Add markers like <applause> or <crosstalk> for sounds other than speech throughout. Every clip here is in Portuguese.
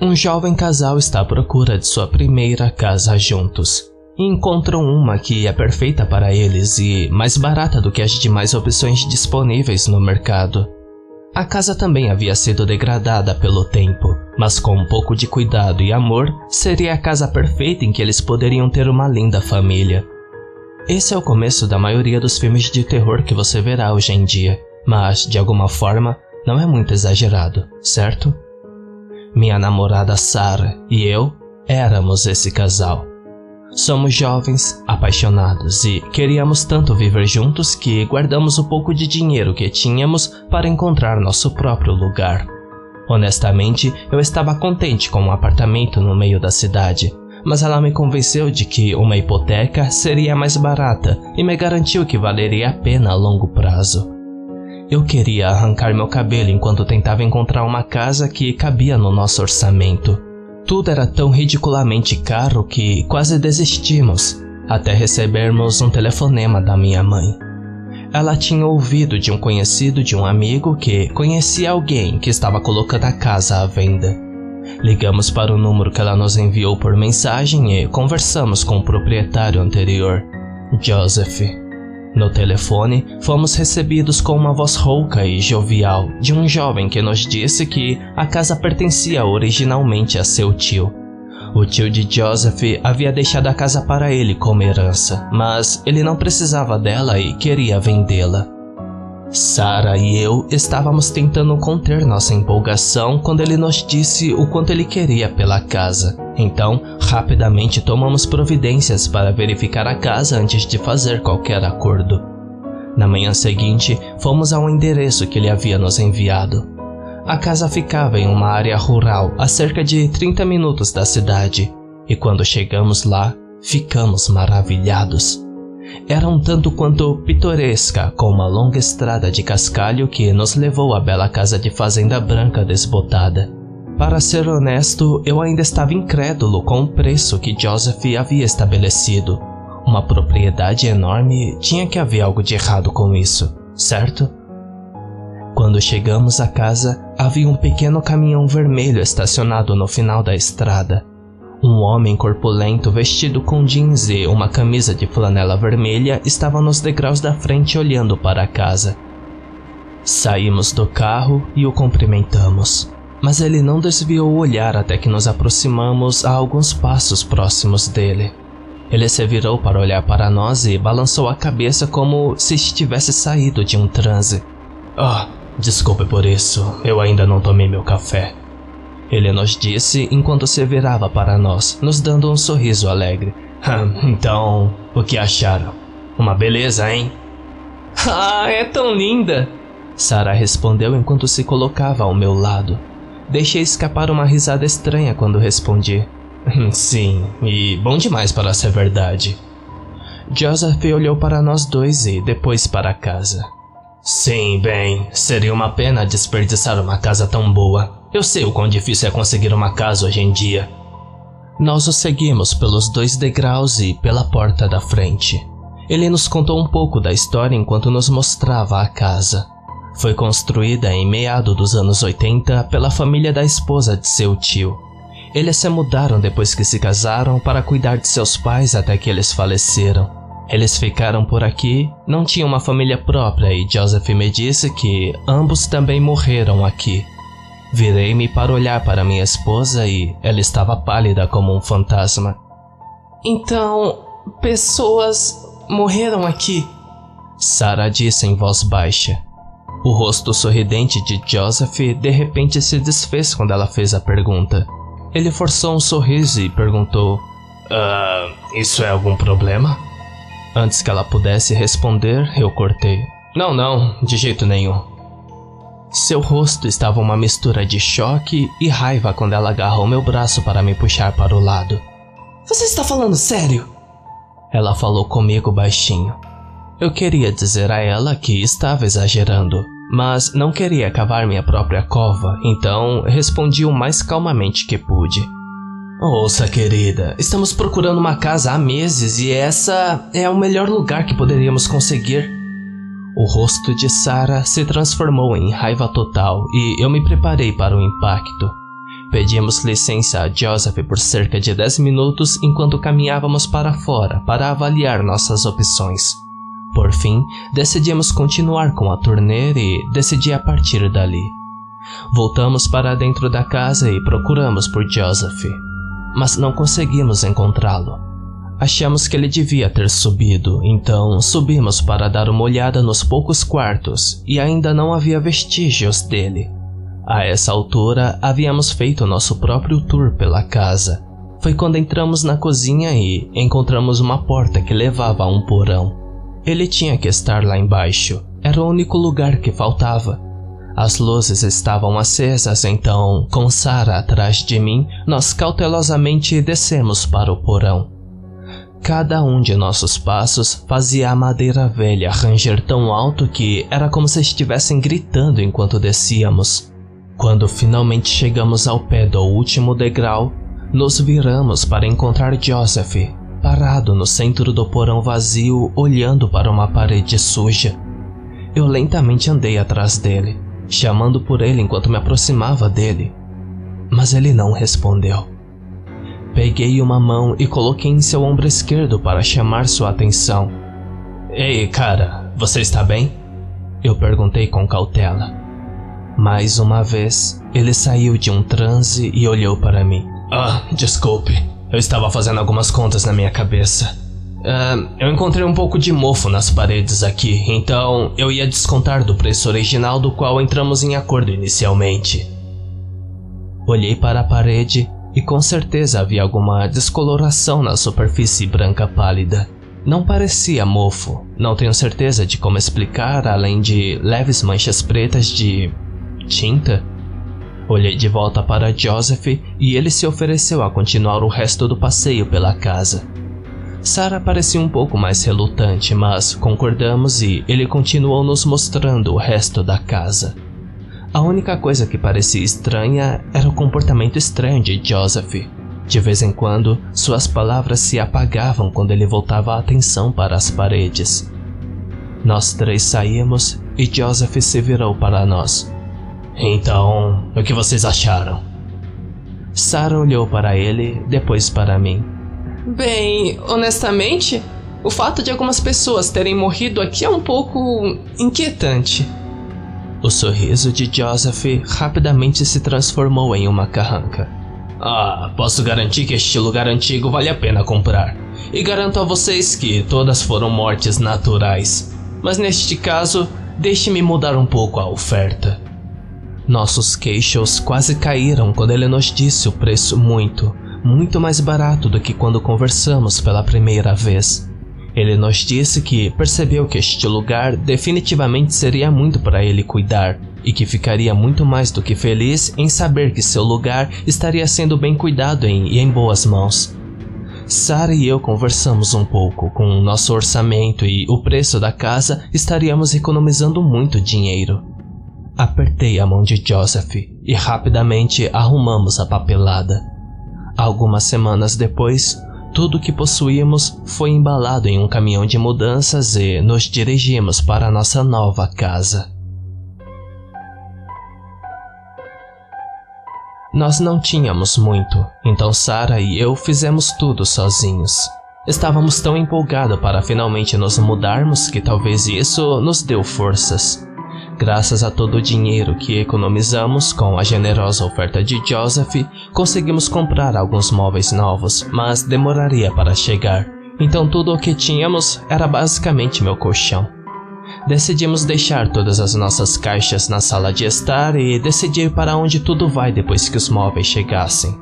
Um jovem casal está à procura de sua primeira casa juntos. E encontram uma que é perfeita para eles e mais barata do que as demais opções disponíveis no mercado. A casa também havia sido degradada pelo tempo, mas com um pouco de cuidado e amor, seria a casa perfeita em que eles poderiam ter uma linda família. Esse é o começo da maioria dos filmes de terror que você verá hoje em dia, mas, de alguma forma, não é muito exagerado, certo? Minha namorada Sarah e eu éramos esse casal. Somos jovens, apaixonados e queríamos tanto viver juntos que guardamos o pouco de dinheiro que tínhamos para encontrar nosso próprio lugar. Honestamente, eu estava contente com um apartamento no meio da cidade, mas ela me convenceu de que uma hipoteca seria mais barata e me garantiu que valeria a pena a longo prazo. Eu queria arrancar meu cabelo enquanto tentava encontrar uma casa que cabia no nosso orçamento tudo era tão ridiculamente caro que quase desistimos, até recebermos um telefonema da minha mãe. Ela tinha ouvido de um conhecido de um amigo que conhecia alguém que estava colocando a casa à venda. Ligamos para o número que ela nos enviou por mensagem e conversamos com o proprietário anterior, Joseph. No telefone, fomos recebidos com uma voz rouca e jovial de um jovem que nos disse que a casa pertencia originalmente a seu tio. O tio de Joseph havia deixado a casa para ele como herança, mas ele não precisava dela e queria vendê-la. Sara e eu estávamos tentando conter nossa empolgação quando ele nos disse o quanto ele queria pela casa. Então, rapidamente tomamos providências para verificar a casa antes de fazer qualquer acordo. Na manhã seguinte, fomos ao endereço que ele havia nos enviado. A casa ficava em uma área rural a cerca de 30 minutos da cidade, e quando chegamos lá, ficamos maravilhados. Era um tanto quanto pitoresca, com uma longa estrada de cascalho que nos levou à bela casa de fazenda branca desbotada. Para ser honesto, eu ainda estava incrédulo com o preço que Joseph havia estabelecido. Uma propriedade enorme tinha que haver algo de errado com isso, certo? Quando chegamos à casa, havia um pequeno caminhão vermelho estacionado no final da estrada. Um homem corpulento vestido com jeans e uma camisa de flanela vermelha estava nos degraus da frente olhando para a casa. Saímos do carro e o cumprimentamos, mas ele não desviou o olhar até que nos aproximamos a alguns passos próximos dele. Ele se virou para olhar para nós e balançou a cabeça como se estivesse saído de um transe. Ah, oh, desculpe por isso, eu ainda não tomei meu café. Ele nos disse enquanto se virava para nós, nos dando um sorriso alegre. <laughs> então, o que acharam? Uma beleza, hein? <laughs> Ah, é tão linda! Sara respondeu enquanto se colocava ao meu lado. Deixei escapar uma risada estranha quando respondi. Sim, e bom demais para ser verdade. Joseph olhou para nós dois e depois para casa. Sim, bem, seria uma pena desperdiçar uma casa tão boa. Eu sei o quão difícil é conseguir uma casa hoje em dia. Nós o seguimos pelos dois degraus e pela porta da frente. Ele nos contou um pouco da história enquanto nos mostrava a casa. Foi construída em meado dos anos 80 pela família da esposa de seu tio. Eles se mudaram depois que se casaram para cuidar de seus pais até que eles faleceram. Eles ficaram por aqui, não tinham uma família própria e Joseph me disse que ambos também morreram aqui. Virei-me para olhar para minha esposa e ela estava pálida como um fantasma. Então, pessoas morreram aqui? Sarah disse em voz baixa. O rosto sorridente de Joseph de repente se desfez quando ela fez a pergunta. Ele forçou um sorriso e perguntou: Ah, isso é algum problema? Antes que ela pudesse responder, eu cortei. Não, não, de jeito nenhum. Seu rosto estava uma mistura de choque e raiva quando ela agarrou meu braço para me puxar para o lado. Você está falando sério? Ela falou comigo baixinho. Eu queria dizer a ela que estava exagerando, mas não queria cavar minha própria cova, então respondi o mais calmamente que pude. Ouça, querida, estamos procurando uma casa há meses e essa é o melhor lugar que poderíamos conseguir. O rosto de Sarah se transformou em raiva total e eu me preparei para o impacto. Pedimos licença a Joseph por cerca de 10 minutos enquanto caminhávamos para fora para avaliar nossas opções. Por fim, decidimos continuar com a turnê e decidi a partir dali. Voltamos para dentro da casa e procuramos por Joseph, mas não conseguimos encontrá-lo. Achamos que ele devia ter subido, então subimos para dar uma olhada nos poucos quartos e ainda não havia vestígios dele. A essa altura, havíamos feito nosso próprio tour pela casa. Foi quando entramos na cozinha e encontramos uma porta que levava a um porão. Ele tinha que estar lá embaixo, era o único lugar que faltava. As luzes estavam acesas, então, com Sara atrás de mim, nós cautelosamente descemos para o porão. Cada um de nossos passos fazia a madeira velha ranger tão alto que era como se estivessem gritando enquanto descíamos. Quando finalmente chegamos ao pé do último degrau, nos viramos para encontrar Joseph, parado no centro do porão vazio, olhando para uma parede suja. Eu lentamente andei atrás dele, chamando por ele enquanto me aproximava dele, mas ele não respondeu. Peguei uma mão e coloquei em seu ombro esquerdo para chamar sua atenção. Ei, cara, você está bem? Eu perguntei com cautela. Mais uma vez, ele saiu de um transe e olhou para mim. Ah, desculpe. Eu estava fazendo algumas contas na minha cabeça. Uh, eu encontrei um pouco de mofo nas paredes aqui, então eu ia descontar do preço original do qual entramos em acordo inicialmente. Olhei para a parede e com certeza havia alguma descoloração na superfície branca pálida. Não parecia mofo, não tenho certeza de como explicar, além de leves manchas pretas de Tinta? Olhei de volta para Joseph e ele se ofereceu a continuar o resto do passeio pela casa. Sarah parecia um pouco mais relutante, mas concordamos e ele continuou nos mostrando o resto da casa. A única coisa que parecia estranha era o comportamento estranho de Joseph. De vez em quando, suas palavras se apagavam quando ele voltava a atenção para as paredes. Nós três saímos e Joseph se virou para nós. Então, o que vocês acharam? Sarah olhou para ele, depois para mim. Bem, honestamente, o fato de algumas pessoas terem morrido aqui é um pouco inquietante. O sorriso de Joseph rapidamente se transformou em uma carranca. Ah, posso garantir que este lugar antigo vale a pena comprar. E garanto a vocês que todas foram mortes naturais. Mas neste caso, deixe-me mudar um pouco a oferta. Nossos queixos quase caíram quando ele nos disse o preço muito, muito mais barato do que quando conversamos pela primeira vez. Ele nos disse que percebeu que este lugar definitivamente seria muito para ele cuidar e que ficaria muito mais do que feliz em saber que seu lugar estaria sendo bem cuidado em, e em boas mãos. Sara e eu conversamos um pouco com o nosso orçamento e o preço da casa estaríamos economizando muito dinheiro. Apertei a mão de Joseph e rapidamente arrumamos a papelada. Algumas semanas depois, tudo o que possuímos foi embalado em um caminhão de mudanças e nos dirigimos para nossa nova casa. Nós não tínhamos muito, então Sara e eu fizemos tudo sozinhos. Estávamos tão empolgados para finalmente nos mudarmos que talvez isso nos deu forças. Graças a todo o dinheiro que economizamos com a generosa oferta de Joseph, conseguimos comprar alguns móveis novos, mas demoraria para chegar. Então tudo o que tínhamos era basicamente meu colchão. Decidimos deixar todas as nossas caixas na sala de estar e decidir para onde tudo vai depois que os móveis chegassem.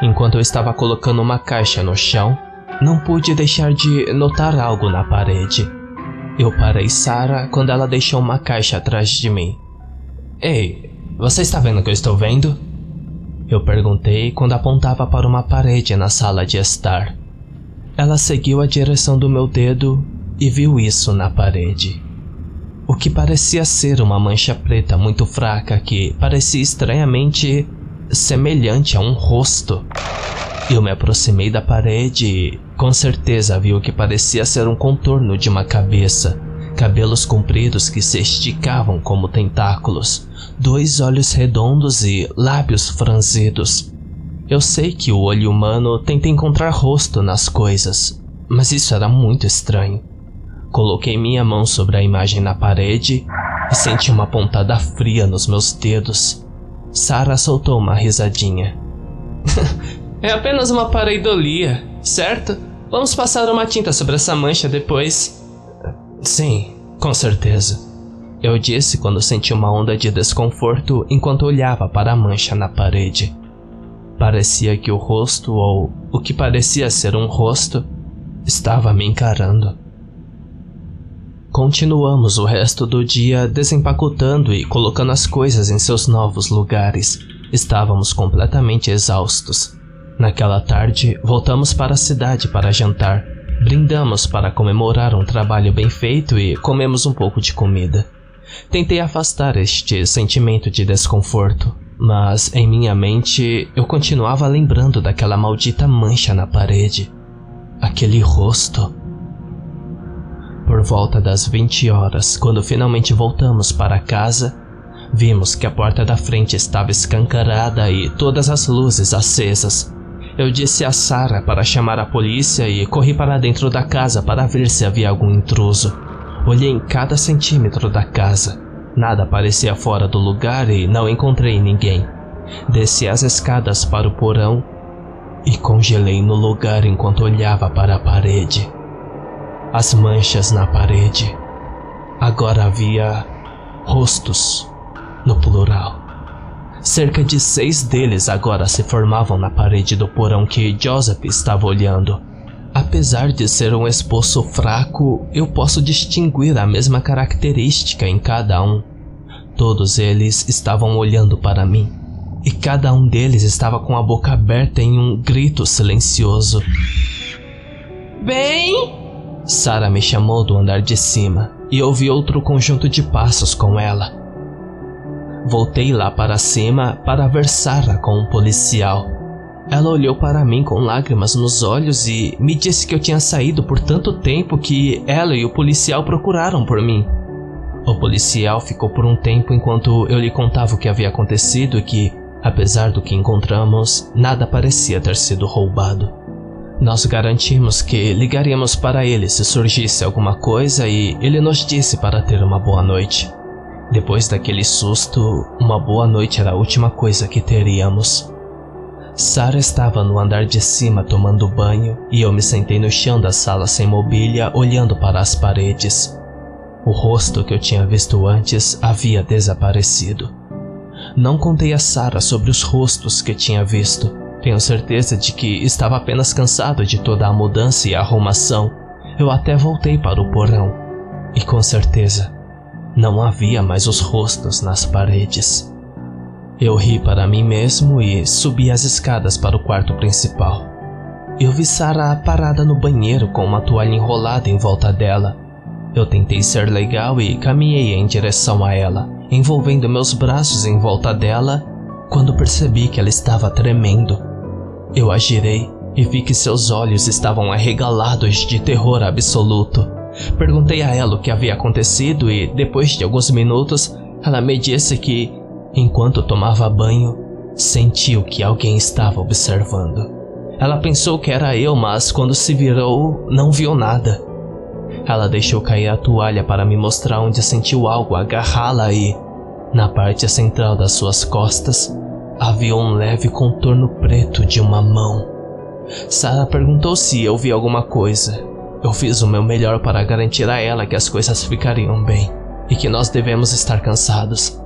Enquanto eu estava colocando uma caixa no chão, não pude deixar de notar algo na parede. Eu parei Sarah quando ela deixou uma caixa atrás de mim. Ei, você está vendo o que eu estou vendo? Eu perguntei quando apontava para uma parede na sala de estar. Ela seguiu a direção do meu dedo e viu isso na parede. O que parecia ser uma mancha preta muito fraca que parecia estranhamente semelhante a um rosto. Eu me aproximei da parede e, com certeza, vi o que parecia ser um contorno de uma cabeça, cabelos compridos que se esticavam como tentáculos, dois olhos redondos e lábios franzidos. Eu sei que o olho humano tenta encontrar rosto nas coisas, mas isso era muito estranho. Coloquei minha mão sobre a imagem na parede e senti uma pontada fria nos meus dedos. Sarah soltou uma risadinha. <laughs> é apenas uma pareidolia, certo? Vamos passar uma tinta sobre essa mancha depois. Sim, com certeza. Eu disse quando senti uma onda de desconforto enquanto olhava para a mancha na parede. Parecia que o rosto, ou o que parecia ser um rosto, estava me encarando. Continuamos o resto do dia desempacotando e colocando as coisas em seus novos lugares. Estávamos completamente exaustos. Naquela tarde, voltamos para a cidade para jantar. Brindamos para comemorar um trabalho bem feito e comemos um pouco de comida. Tentei afastar este sentimento de desconforto, mas em minha mente eu continuava lembrando daquela maldita mancha na parede. Aquele rosto por volta das 20 horas, quando finalmente voltamos para casa, vimos que a porta da frente estava escancarada e todas as luzes acesas. Eu disse a Sara para chamar a polícia e corri para dentro da casa para ver se havia algum intruso. Olhei em cada centímetro da casa. Nada parecia fora do lugar e não encontrei ninguém. Desci as escadas para o porão e congelei no lugar enquanto olhava para a parede as manchas na parede. Agora havia rostos, no plural. Cerca de seis deles agora se formavam na parede do porão que Joseph estava olhando. Apesar de ser um esboço fraco, eu posso distinguir a mesma característica em cada um. Todos eles estavam olhando para mim, e cada um deles estava com a boca aberta em um grito silencioso. Bem, Sara me chamou do andar de cima e ouvi outro conjunto de passos com ela. Voltei lá para cima para ver Sara com um policial. Ela olhou para mim com lágrimas nos olhos e me disse que eu tinha saído por tanto tempo que ela e o policial procuraram por mim. O policial ficou por um tempo enquanto eu lhe contava o que havia acontecido e que, apesar do que encontramos, nada parecia ter sido roubado. Nós garantimos que ligaríamos para ele se surgisse alguma coisa e ele nos disse para ter uma boa noite. Depois daquele susto, uma boa noite era a última coisa que teríamos. Sara estava no andar de cima tomando banho e eu me sentei no chão da sala sem mobília olhando para as paredes. O rosto que eu tinha visto antes havia desaparecido. Não contei a Sara sobre os rostos que tinha visto, tenho certeza de que estava apenas cansado de toda a mudança e arrumação. Eu até voltei para o porão. E com certeza, não havia mais os rostos nas paredes. Eu ri para mim mesmo e subi as escadas para o quarto principal. Eu vi Sarah parada no banheiro com uma toalha enrolada em volta dela. Eu tentei ser legal e caminhei em direção a ela, envolvendo meus braços em volta dela, quando percebi que ela estava tremendo. Eu a girei e vi que seus olhos estavam arregalados de terror absoluto. Perguntei a ela o que havia acontecido e, depois de alguns minutos, ela me disse que, enquanto tomava banho, sentiu que alguém estava observando. Ela pensou que era eu, mas quando se virou, não viu nada. Ela deixou cair a toalha para me mostrar onde sentiu algo agarrá-la e, na parte central das suas costas, havia um leve contorno preto de uma mão. Sarah perguntou se eu vi alguma coisa. Eu fiz o meu melhor para garantir a ela que as coisas ficariam bem e que nós devemos estar cansados.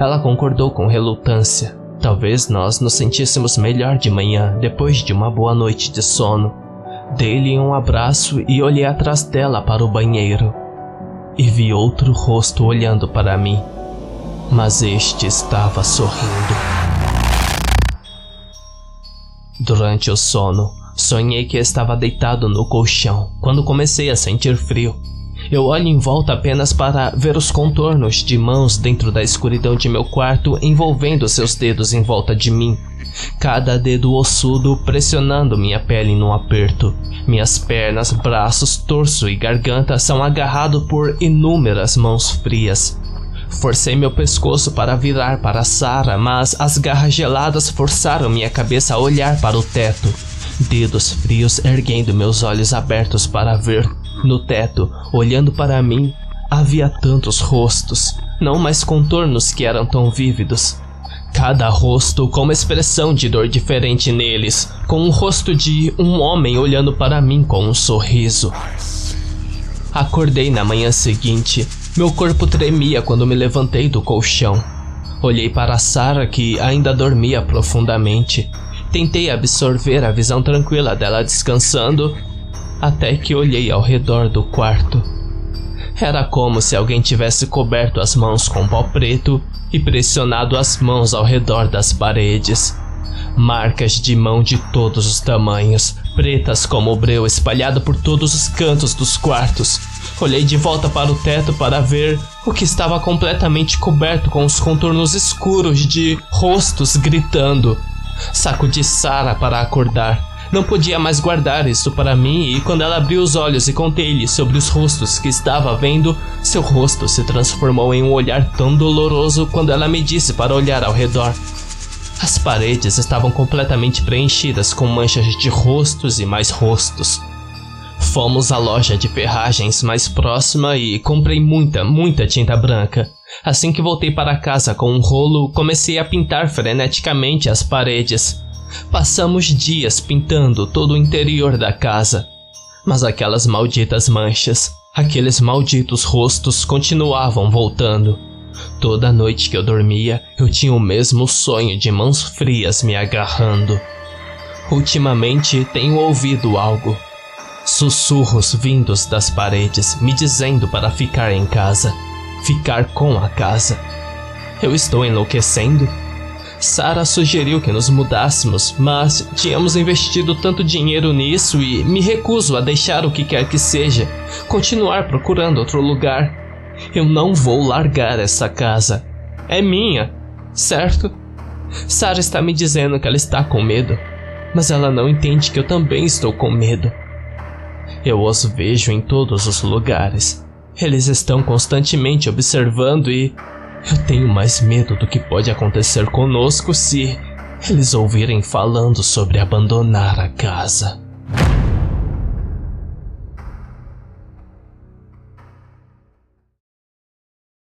Ela concordou com relutância. Talvez nós nos sentíssemos melhor de manhã depois de uma boa noite de sono. Dei-lhe um abraço e olhei atrás dela para o banheiro. E vi outro rosto olhando para mim. Mas este estava sorrindo. Durante o sono, sonhei que estava deitado no colchão quando comecei a sentir frio. Eu olho em volta apenas para ver os contornos de mãos dentro da escuridão de meu quarto envolvendo seus dedos em volta de mim. Cada dedo ossudo pressionando minha pele num aperto. Minhas pernas, braços, torso e garganta são agarrados por inúmeras mãos frias. Forcei meu pescoço para virar para Sara, mas as garras geladas forçaram minha cabeça a olhar para o teto. Dedos frios erguendo meus olhos abertos para ver. No teto, olhando para mim, havia tantos rostos, não mais contornos que eram tão vívidos. Cada rosto com uma expressão de dor diferente neles, com o rosto de um homem olhando para mim com um sorriso. Acordei na manhã seguinte. Meu corpo tremia quando me levantei do colchão. Olhei para Sara que ainda dormia profundamente. Tentei absorver a visão tranquila dela descansando, até que olhei ao redor do quarto. Era como se alguém tivesse coberto as mãos com pó preto e pressionado as mãos ao redor das paredes. Marcas de mão de todos os tamanhos, pretas como o breu espalhado por todos os cantos dos quartos. Olhei de volta para o teto para ver o que estava completamente coberto com os contornos escuros de rostos gritando. Sacudi Sara para acordar. Não podia mais guardar isso para mim e quando ela abriu os olhos e contei-lhe sobre os rostos que estava vendo, seu rosto se transformou em um olhar tão doloroso quando ela me disse para olhar ao redor. As paredes estavam completamente preenchidas com manchas de rostos e mais rostos. Fomos à loja de ferragens mais próxima e comprei muita, muita tinta branca. Assim que voltei para casa com um rolo, comecei a pintar freneticamente as paredes. Passamos dias pintando todo o interior da casa. Mas aquelas malditas manchas, aqueles malditos rostos continuavam voltando. Toda noite que eu dormia, eu tinha o mesmo sonho de mãos frias me agarrando. Ultimamente tenho ouvido algo. Sussurros vindos das paredes me dizendo para ficar em casa, ficar com a casa. Eu estou enlouquecendo? Sara sugeriu que nos mudássemos, mas tínhamos investido tanto dinheiro nisso e me recuso a deixar o que quer que seja, continuar procurando outro lugar. Eu não vou largar essa casa. É minha, certo? Sara está me dizendo que ela está com medo, mas ela não entende que eu também estou com medo. Eu os vejo em todos os lugares. Eles estão constantemente observando e eu tenho mais medo do que pode acontecer conosco se eles ouvirem falando sobre abandonar a casa.